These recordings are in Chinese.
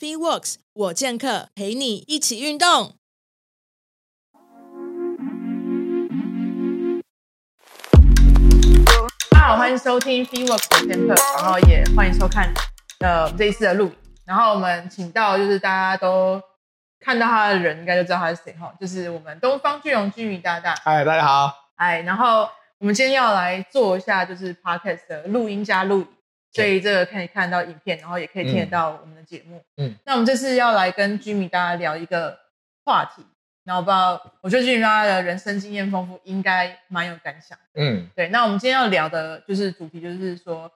FitWorks 我健客陪你一起运动。大家好，欢迎收听 FitWorks 我健客，然后也欢迎收看呃这一次的录影。然后我们请到就是大家都看到他的人，应该就知道他是谁哈，就是我们东方巨龙 Jimmy 大大。嗨，大家好。哎，然后我们今天要来做一下就是 Podcast 的录音加录影。所以这个可以看到影片，然后也可以听得到我们的节目。嗯，那我们这次要来跟 Jimmy 大家聊一个话题，然后我不知道，我觉得 Jimmy 大家的人生经验丰富，应该蛮有感想。嗯，对。那我们今天要聊的就是主题，就是说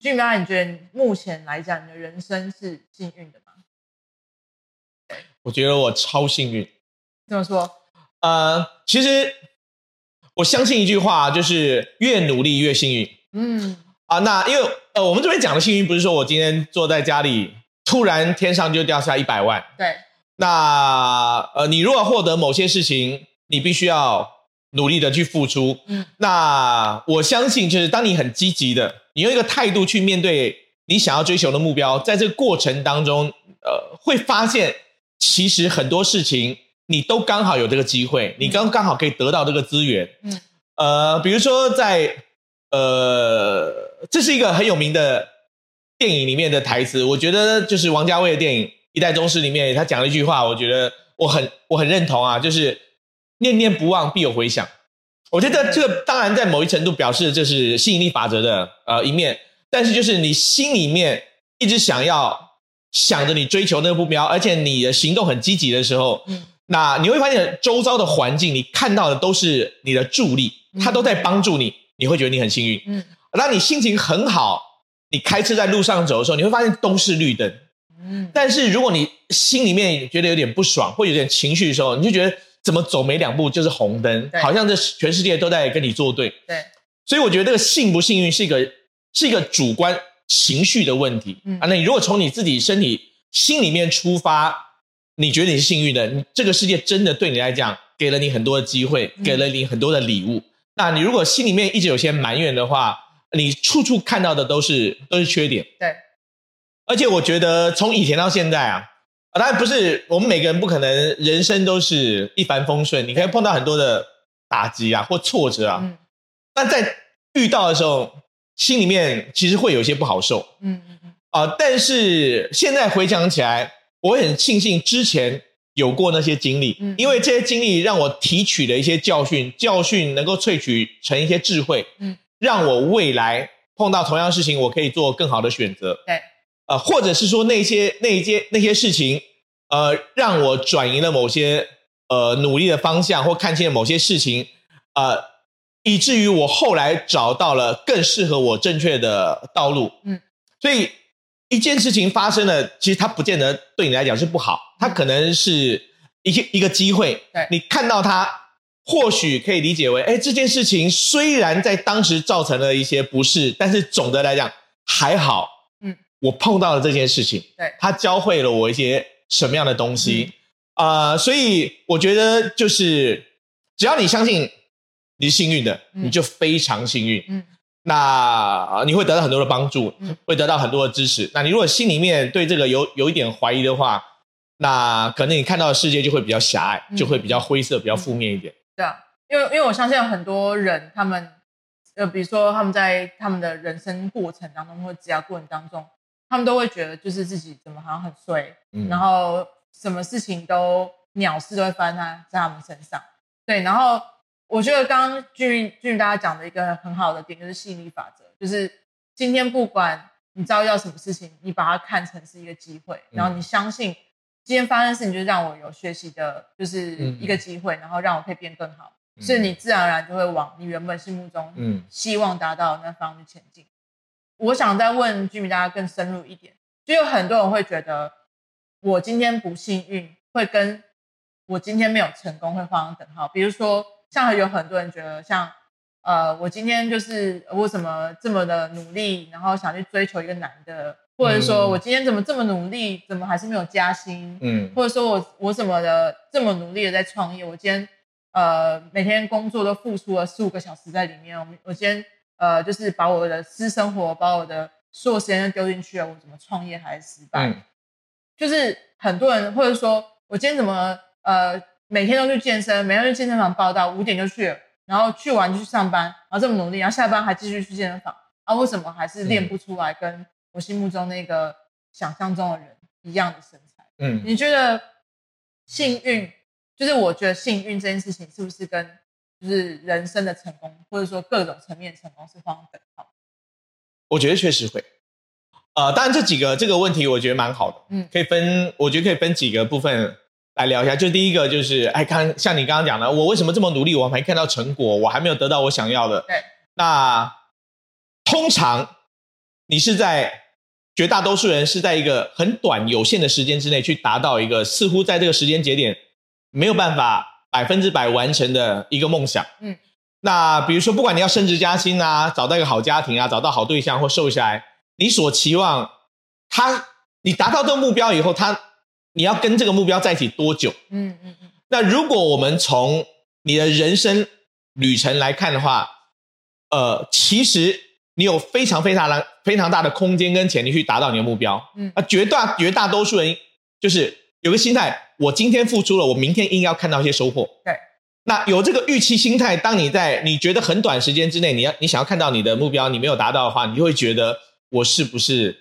，Jimmy 大家，你觉得目前来讲，你的人生是幸运的吗？我觉得我超幸运。怎么说？呃，其实我相信一句话，就是越努力越幸运。嗯。啊，那因为呃，我们这边讲的幸运不是说我今天坐在家里，突然天上就掉下一百万。对。那呃，你如果获得某些事情，你必须要努力的去付出。嗯。那我相信，就是当你很积极的，你用一个态度去面对你想要追求的目标，在这个过程当中，呃，会发现其实很多事情你都刚好有这个机会，你刚刚好可以得到这个资源。嗯。呃，比如说在呃。这是一个很有名的电影里面的台词，我觉得就是王家卫的电影《一代宗师》里面他讲了一句话，我觉得我很我很认同啊，就是念念不忘必有回响。我觉得这个当然在某一程度表示这是吸引力法则的呃一面，但是就是你心里面一直想要想着你追求那个目标，而且你的行动很积极的时候，那你会发现周遭的环境你看到的都是你的助力，它都在帮助你，你会觉得你很幸运。嗯。当你心情很好，你开车在路上走的时候，你会发现都是绿灯。嗯，但是如果你心里面觉得有点不爽，或有点情绪的时候，你就觉得怎么走没两步就是红灯，好像这全世界都在跟你作对。对，所以我觉得这个幸不幸运是一个是一个主观情绪的问题。嗯啊，那你如果从你自己身体心里面出发，你觉得你是幸运的，你这个世界真的对你来讲给了你很多的机会，给了你很多的礼物。那你如果心里面一直有些埋怨的话，你处处看到的都是都是缺点，对。而且我觉得从以前到现在啊，啊，当然不是我们每个人不可能人生都是一帆风顺，你可以碰到很多的打击啊或挫折啊。嗯。但在遇到的时候，心里面其实会有些不好受。嗯嗯嗯。啊，但是现在回想起来，我很庆幸之前有过那些经历，嗯，因为这些经历让我提取了一些教训，教训能够萃取成一些智慧。嗯。让我未来碰到同样的事情，我可以做更好的选择。对，呃，或者是说那些那些那些事情，呃，让我转移了某些呃努力的方向，或看清了某些事情，呃，以至于我后来找到了更适合我正确的道路。嗯，所以一件事情发生了，其实它不见得对你来讲是不好，它可能是一个一个机会。对，你看到它。或许可以理解为，哎，这件事情虽然在当时造成了一些不适，但是总的来讲还好。嗯，我碰到了这件事情，对，它教会了我一些什么样的东西啊？呃，所以我觉得就是，只要你相信你是幸运的，你就非常幸运。嗯，那你会得到很多的帮助，会得到很多的支持。那你如果心里面对这个有有一点怀疑的话，那可能你看到的世界就会比较狭隘，就会比较灰色，比较负面一点。对啊，因为因为我相信有很多人，他们呃，比如说他们在他们的人生过程当中或者职业过程当中，他们都会觉得就是自己怎么好像很衰，嗯，然后什么事情都鸟事都会发生在在他们身上。对，然后我觉得刚刚俊俊大家讲的一个很好的点就是吸引力法则，就是今天不管你遭遇到什么事情，你把它看成是一个机会，然后你相信。今天发生的事情就是让我有学习的，就是一个机会，嗯、然后让我可以变更好，嗯、所以你自然而然就会往你原本心目中嗯希望达到的那方面前进。嗯、我想再问 Jimmy 大家更深入一点，就有很多人会觉得我今天不幸运，会跟我今天没有成功会画上等号。比如说，像有很多人觉得像，像呃，我今天就是我怎么这么的努力，然后想去追求一个男的。或者说我今天怎么这么努力，怎么还是没有加薪？嗯，或者说我我怎么的这么努力的在创业，我今天呃每天工作都付出了四五个小时在里面，我我今天呃就是把我的私生活，把我的所有时间都丢进去了，我怎么创业还是失败？嗯，就是很多人或者说我今天怎么呃每天都去健身，每天去健身房报道，五点就去了，然后去完就去上班，然后这么努力，然后下班还继续去健身房，啊，为什么还是练不出来跟我心目中那个想象中的人一样的身材？嗯，你觉得幸运？就是我觉得幸运这件事情是不是跟就是人生的成功，或者说各种层面成功是画等号？我觉得确实会。呃，当然这几个这个问题我觉得蛮好的，嗯，可以分，我觉得可以分几个部分来聊一下。就第一个就是，哎，看像你刚刚讲的，我为什么这么努力，我还没看到成果，我还没有得到我想要的。对。那通常你是在绝大多数人是在一个很短有限的时间之内去达到一个似乎在这个时间节点。没有办法百分之百完成的一个梦想。嗯，那比如说，不管你要升职加薪啊，找到一个好家庭啊，找到好对象或瘦下来，你所期望他，你达到这个目标以后，他你要跟这个目标在一起多久？嗯嗯嗯。那如果我们从你的人生旅程来看的话，呃，其实你有非常非常大非常大的空间跟潜力去达到你的目标。嗯，啊，绝大绝大多数人就是有个心态。我今天付出了，我明天应该要看到一些收获。对，那有这个预期心态，当你在你觉得很短时间之内，你要你想要看到你的目标，你没有达到的话，你就会觉得我是不是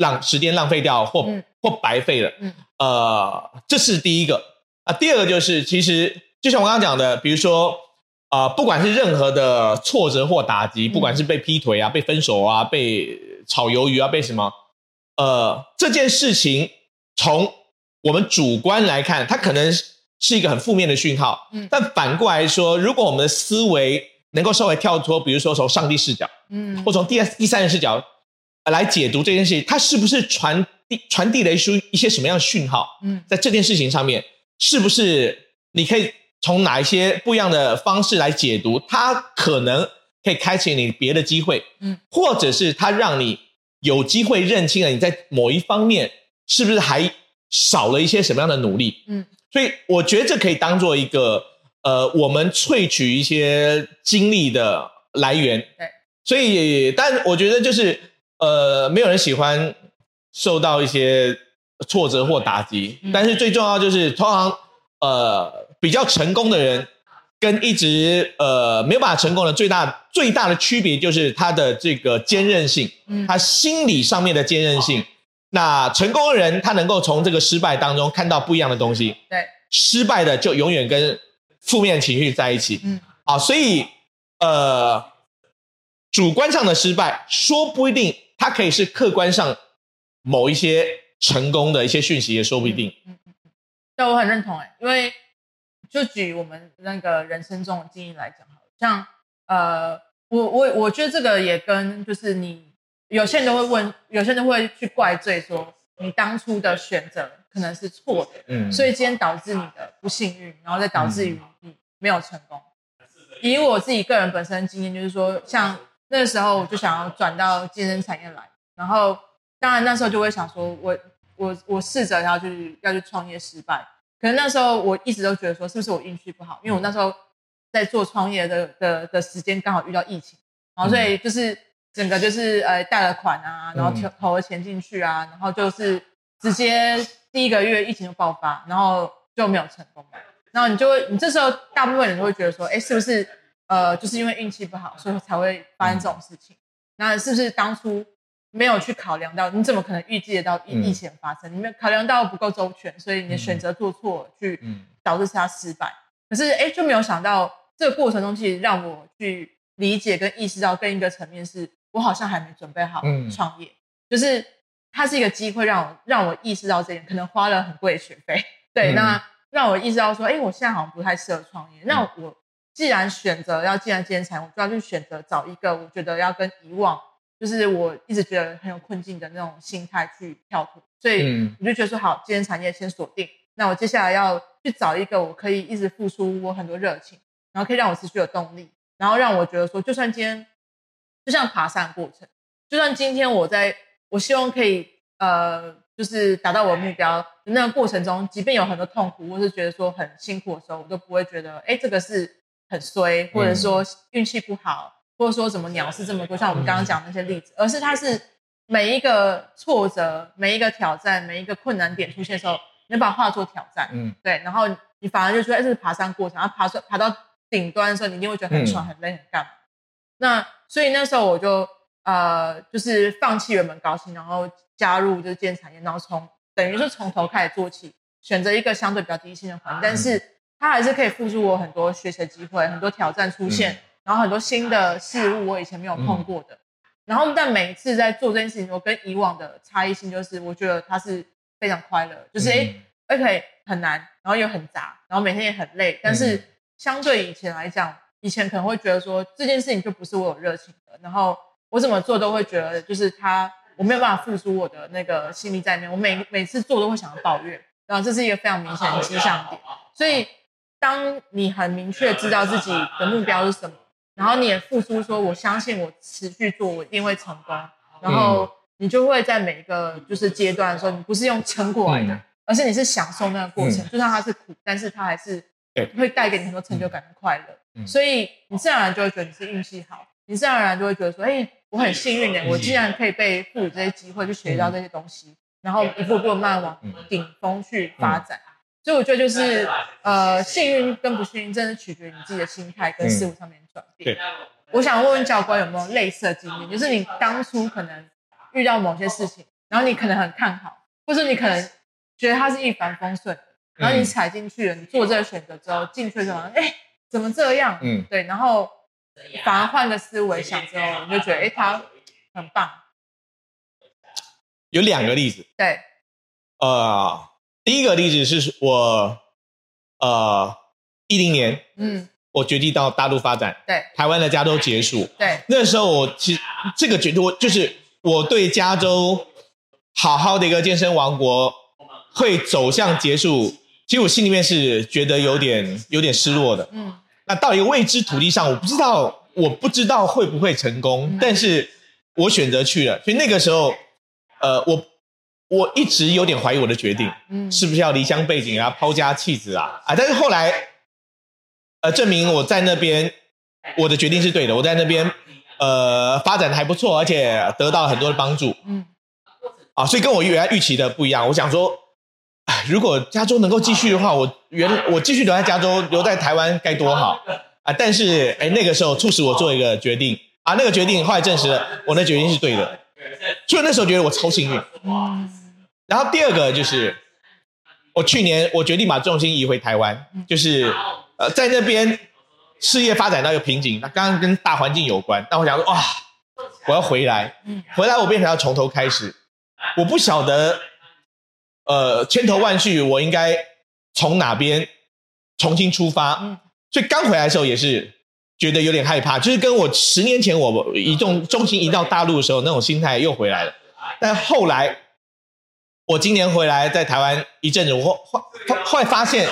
哦，让时间浪费掉或、嗯、或白费了？嗯，呃，这是第一个啊。第二个就是，其实就像我刚刚讲的，比如说啊、呃，不管是任何的挫折或打击，不管是被劈腿啊、被分手啊、被炒鱿鱼啊、被什么，呃，这件事情从我们主观来看，它可能是一个很负面的讯号。嗯，但反过来说，如果我们的思维能够稍微跳脱，比如说从上帝视角，嗯，或从第第三人视角来解读这件事情，它是不是传递传递了一些一些什么样的讯号？嗯，在这件事情上面，是不是你可以从哪一些不一样的方式来解读？它可能可以开启你别的机会，嗯，或者是它让你有机会认清了你在某一方面是不是还。少了一些什么样的努力？嗯，所以我觉得这可以当做一个呃，我们萃取一些经历的来源。对，所以，但我觉得就是呃，没有人喜欢受到一些挫折或打击。嗯，但是最重要就是，通常呃比较成功的人跟一直呃没有办法成功的最大最大的区别就是他的这个坚韧性，嗯，他心理上面的坚韧性。那成功的人，他能够从这个失败当中看到不一样的东西。对，失败的就永远跟负面情绪在一起。嗯，啊，所以呃，主观上的失败，说不一定，它可以是客观上某一些成功的一些讯息，也说不一定。嗯嗯嗯，对，我很认同哎，因为就举我们那个人生中的经验来讲，好像呃，我我我觉得这个也跟就是你。有些人都会问，有些人都会去怪罪说，你当初的选择可能是错的，嗯，所以今天导致你的不幸运，然后再导致于你没有成功。以我自己个人本身的经验，就是说，像那个时候我就想要转到健身产业来，然后当然那时候就会想说，我我我试着要去要去创业失败，可能那时候我一直都觉得说，是不是我运气不好？因为我那时候在做创业的的的时间刚好遇到疫情，然后所以就是。整个就是呃贷了款啊，然后投投了钱进去啊，然后就是直接第一个月疫情就爆发，然后就没有成功嘛。然后你就会，你这时候大部分人都会觉得说，哎，是不是呃就是因为运气不好，所以才会发生这种事情？那是不是当初没有去考量到？你怎么可能预计得到疫疫情发生？你没有考量到不够周全，所以你的选择做错，去导致他失败。可是哎，就没有想到这个过程中，其实让我去理解跟意识到更一个层面是。我好像还没准备好创业，嗯、就是它是一个机会，让我让我意识到这点，可能花了很贵的学费，对，嗯、那让我意识到说，哎，我现在好像不太适合创业。嗯、那我既然选择要进来兼产，我就要去选择找一个我觉得要跟以往，就是我一直觉得很有困境的那种心态去跳脱。所以我就觉得说，好，兼产业先锁定。那我接下来要去找一个我可以一直付出我很多热情，然后可以让我持续有动力，然后让我觉得说，就算今天。就像爬山过程，就算今天我在，我希望可以呃，就是达到我的目标，那个过程中，即便有很多痛苦，或是觉得说很辛苦的时候，我都不会觉得，哎，这个是很衰，或者说运气不好，或者说什么鸟事这么多，像我们刚刚讲的那些例子，而是它是每一个挫折、每一个挑战、每一个困难点出现的时候，你把它化作挑战，嗯，对，然后你反而就觉得，哎，这是爬山过程，然后爬出爬到顶端的时候，你一定会觉得很爽、嗯、很累、很干嘛。那所以那时候我就呃，就是放弃原本高薪，然后加入就是建产业，然后从等于是从头开始做起，选择一个相对比较低薪的环境，但是它还是可以付出我很多学习机会，很多挑战出现，嗯、然后很多新的事物我以前没有碰过的。嗯、然后但每一次在做这件事情，我跟以往的差异性就是，我觉得它是非常快乐，就是哎，OK 很难，然后又很杂，然后每天也很累，但是相对以前来讲。以前可能会觉得说这件事情就不是我有热情的，然后我怎么做都会觉得就是他我没有办法付出我的那个心力在里面，我每每次做都会想要抱怨，然后这是一个非常明显的迹象点。所以当你很明确知道自己的目标是什么，然后你也付出说我相信我持续做我一定会成功，然后你就会在每一个就是阶段的时候，你不是用撑过来的，而是你是享受那个过程，就算它是苦，但是它还是会带给你很多成就感跟快乐。所以你自然而然就会觉得你是运气好，你自然而然就会觉得说，哎，我很幸运的，我竟然可以被赋予这些机会去学到这些东西，然后一步步慢慢往顶峰去发展。所以我觉得就是，呃，幸运跟不幸运，真的取决于你自己的心态跟事物上面转变。我想问问教官有没有类似的经验，就是你当初可能遇到某些事情，然后你可能很看好，或者你可能觉得它是一帆风顺，然后你踩进去了，你做这个选择之后进去之后，哎。怎么这样？嗯，对，然后反而换个思维想之后，你就觉得，哎，它很棒。有两个例子。对。呃，第一个例子是我，呃，一零年，嗯，我决定到大陆发展。对。台湾的加州结束。对。那时候我其实这个决定，我就是我对加州好好的一个健身王国会走向结束。其实我心里面是觉得有点有点失落的，嗯，那到一个未知土地上，我不知道我不知道会不会成功，嗯、但是我选择去了，所以那个时候，呃，我我一直有点怀疑我的决定，嗯，是不是要离乡背井啊，抛家弃子啊，啊，但是后来，呃，证明我在那边我的决定是对的，我在那边呃发展的还不错，而且得到了很多的帮助，嗯，啊，所以跟我原来预期的不一样，我想说。如果加州能够继续的话，我原我继续留在加州，留在台湾该多好啊！但是，哎，那个时候促使我做一个决定啊，那个决定后来证实了我的决定是对的，所以那时候觉得我超幸运。然后第二个就是，我去年我决定把重心移回台湾，就是呃，在那边事业发展到一个瓶颈，那刚刚跟大环境有关，但我想说哇，我要回来，回来我变成要从头开始，我不晓得。呃，千头万绪，我应该从哪边重新出发？嗯，所以刚回来的时候也是觉得有点害怕，就是跟我十年前我移动重心移到大陆的时候那种心态又回来了。但后来我今年回来在台湾一阵子，我后后来发现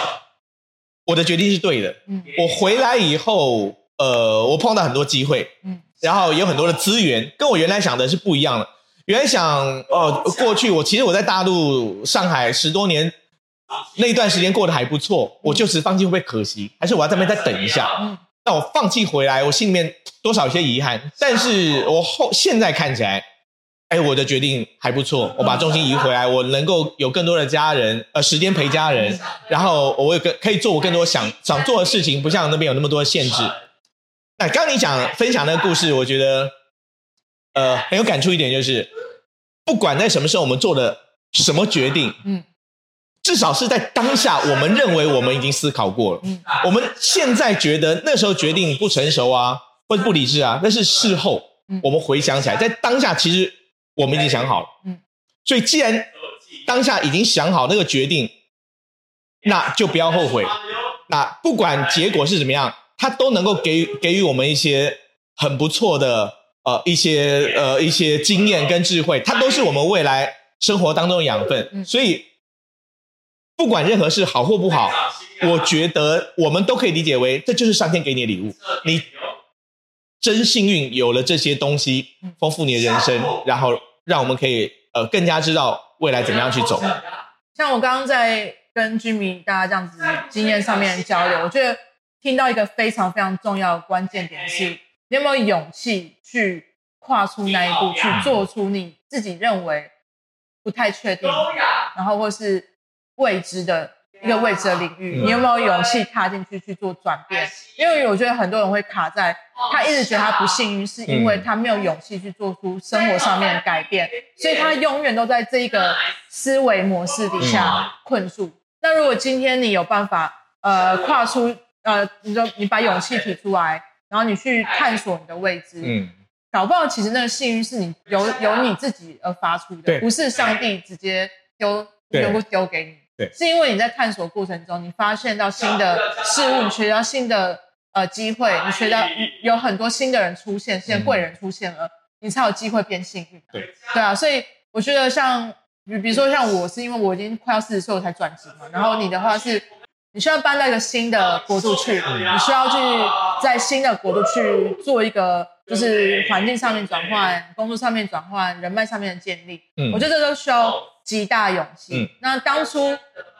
我的决定是对的。嗯，我回来以后，呃，我碰到很多机会，嗯，然后有很多的资源，跟我原来想的是不一样的。原来想，哦，过去我其实我在大陆上海十多年，那一段时间过得还不错，我就此放弃会不会可惜？还是我要在那边再等一下？那我放弃回来，我心里面多少有些遗憾。但是我后现在看起来，哎，我的决定还不错。我把重心移回来，我能够有更多的家人，呃，时间陪家人，然后我有更可以做我更多想想做的事情，不像那边有那么多的限制。哎，刚刚你讲分享那个故事，我觉得，呃，很有感触一点就是。不管在什么时候，我们做的什么决定，嗯，至少是在当下，我们认为我们已经思考过了。嗯，我们现在觉得那时候决定不成熟啊，或者不理智啊，那是事后，我们回想起来，在当下其实我们已经想好了。嗯，所以既然当下已经想好那个决定，那就不要后悔。那不管结果是怎么样，它都能够给予给予我们一些很不错的。呃，一些呃一些经验跟智慧，它都是我们未来生活当中的养分。所以，不管任何事好或不好，我觉得我们都可以理解为这就是上天给你的礼物。你真幸运有了这些东西，丰富你的人生，然后让我们可以呃更加知道未来怎么样去走。像我刚刚在跟 Jimmy 大家这样子经验上面交流，我觉得听到一个非常非常重要的关键点是。你有没有勇气去跨出那一步，去做出你自己认为不太确定，然后或是未知的一个未知的领域，你有没有勇气踏进去去做转变？因为我觉得很多人会卡在，他一直觉得他不幸运，是因为他没有勇气去做出生活上面的改变，所以他永远都在这一个思维模式底下困住。那如果今天你有办法，呃，跨出，呃，你说你把勇气提出来，然后你去探索你的未知，嗯，搞不好其实那个幸运是你由由你自己而发出的，不是上帝直接丢丢不丢给你，对，是因为你在探索过程中，你发现到新的事物，你学到新的呃机会，你学到有很多新的人出现，新的贵人出现了，嗯、你才有机会变幸运，对，对啊，所以我觉得像。比比如说像我是因为我已经快要四十岁我才转职嘛，然后你的话是，你需要搬到一个新的国度去，你需要去在新的国度去做一个就是环境上面转换、工作上面转换、人脉上面的建立，嗯，我觉得这都需要极大勇气。嗯，那当初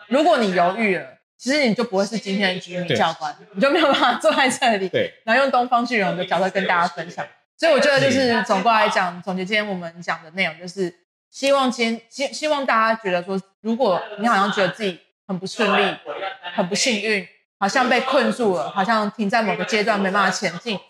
如果你犹豫了，其实你就不会是今天的居民教官，你就没有办法坐在这里，对，然后用东方巨龙的角色跟大家分享。所以我觉得就是总过来讲，总结今天我们讲的内容就是。希望今希希望大家觉得说，如果你好像觉得自己很不顺利、很不幸运，好像被困住了，好像停在某个阶段没办法前进，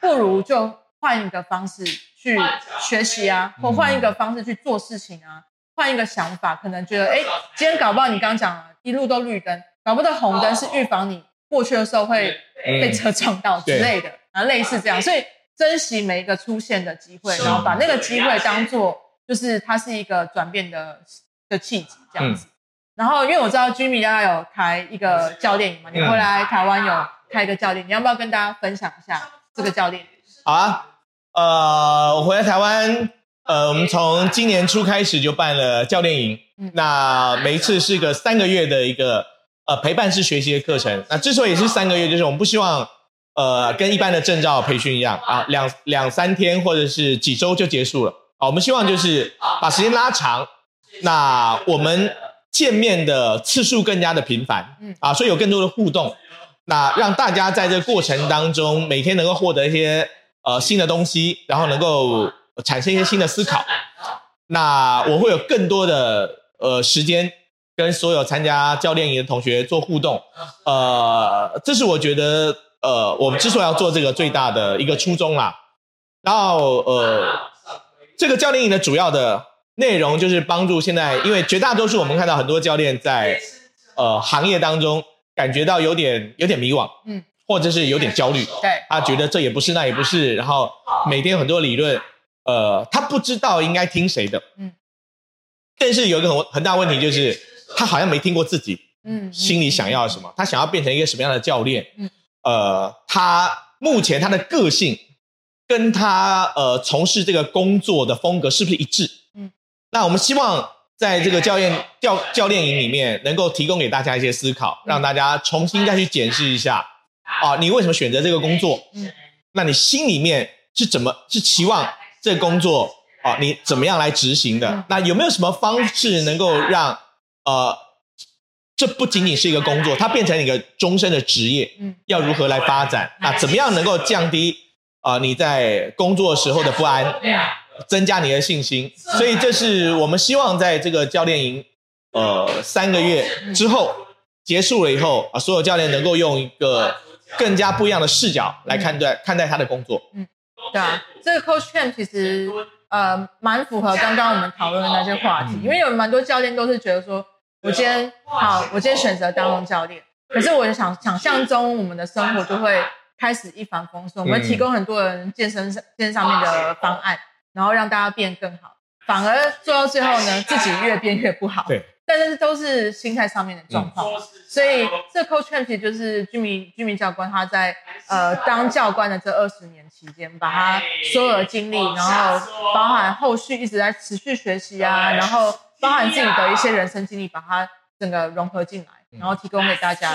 不如就换一个方式去学习啊，或换一个方式去做事情啊，换一个想法，可能觉得哎，今天搞不好你刚刚讲了一路都绿灯，搞不到红灯是预防你过去的时候会被车撞到之类的，啊，类似这样，所以珍惜每一个出现的机会，然后把那个机会当做。就是它是一个转变的的契机，这样子。嗯、然后，因为我知道 Jimmy 大概有开一个教练营嘛，你回来台湾有开一个教练，你要不要跟大家分享一下这个教练？好啊，呃，我回来台湾，呃，我们从今年初开始就办了教练营，嗯、那每一次是一个三个月的一个呃陪伴式学习的课程。那之所以是三个月，就是我们不希望呃跟一般的证照培训一样啊，两两三天或者是几周就结束了。啊，我们希望就是把时间拉长，那我们见面的次数更加的频繁，嗯啊，所以有更多的互动，那让大家在这过程当中每天能够获得一些呃新的东西，然后能够产生一些新的思考。那我会有更多的呃时间跟所有参加教练营的同学做互动，呃，这是我觉得呃我们之所以要做这个最大的一个初衷啦。然后呃。这个教练营的主要的内容就是帮助现在，因为绝大多数我们看到很多教练在呃行业当中感觉到有点有点迷惘，嗯，或者是有点焦虑，对，他觉得这也不是那也不是，然后每天很多理论，呃，他不知道应该听谁的，嗯，但是有一个很很大问题就是他好像没听过自己，嗯，心里想要什么，他想要变成一个什么样的教练，嗯，呃，他目前他的个性。跟他呃从事这个工作的风格是不是一致？嗯，那我们希望在这个教练教教练营里面能够提供给大家一些思考，让大家重新再去检视一下啊，你为什么选择这个工作？嗯，那你心里面是怎么是期望这个工作啊？你怎么样来执行的？那有没有什么方式能够让呃这不仅仅是一个工作，它变成一个终身的职业？嗯，要如何来发展？那怎么样能够降低？啊、呃，你在工作时候的不安，增加你的信心，所以这是我们希望在这个教练营，呃，三个月之后结束了以后啊、呃，所有教练能够用一个更加不一样的视角来看待看待他的工作。嗯，对啊，这个 Coach Camp 其实呃蛮符合刚刚我们讨论的那些话题，因为有蛮多教练都是觉得说，我今天好，我今天选择当教练，可是我想想象中我们的生活就会。开始一帆风顺，我们提供很多人健身上健身上面的方案，然后让大家变更好。反而做到最后呢，自己越变越不好。对，但是都是心态上面的状况。嗯、所以这 Coach Camp 其实就是居民居民教官他在呃当教官的这二十年期间，把他所有的经历，然后包含后续一直在持续学习啊，然后包含自己的一些人生经历，把它整个融合进来，然后提供给大家。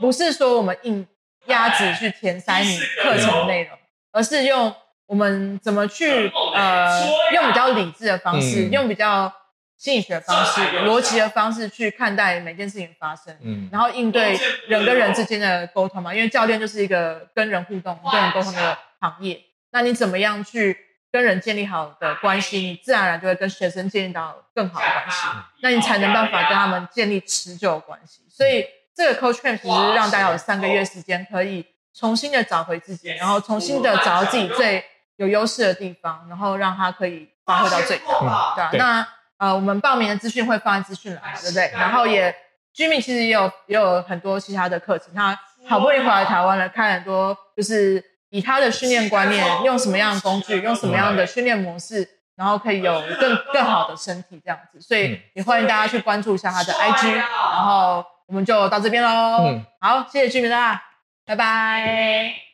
不是说我们硬。鸭子去填塞你课程的内容，而是用我们怎么去呃，用比较理智的方式，用比较心理学的方式、逻辑的方式去看待每件事情发生，嗯，然后应对人跟人之间的沟通嘛，因为教练就是一个跟人互动、跟人沟通的行业。那你怎么样去跟人建立好的关系，你自然而然就会跟学生建立到更好的关系，那你才能办法跟他们建立持久的关系。所以这个 Coach Camp 其实是让大家有三个月时间，可以重新的找回自己，然后重新的找到自己最有优势的地方，然后让他可以发挥到最大，对吧？那呃，我们报名的资讯会放在资讯栏，对不对？然后也 Jimmy 其实也有也有很多其他的课程，他好不容易回来台湾了，看很多就是。以他的训练观念，用什么样的工具，用什么样的训练模式，然后可以有更更好的身体这样子，所以也欢迎大家去关注一下他的 IG，然后我们就到这边喽。嗯，好，谢谢居民啦，拜拜。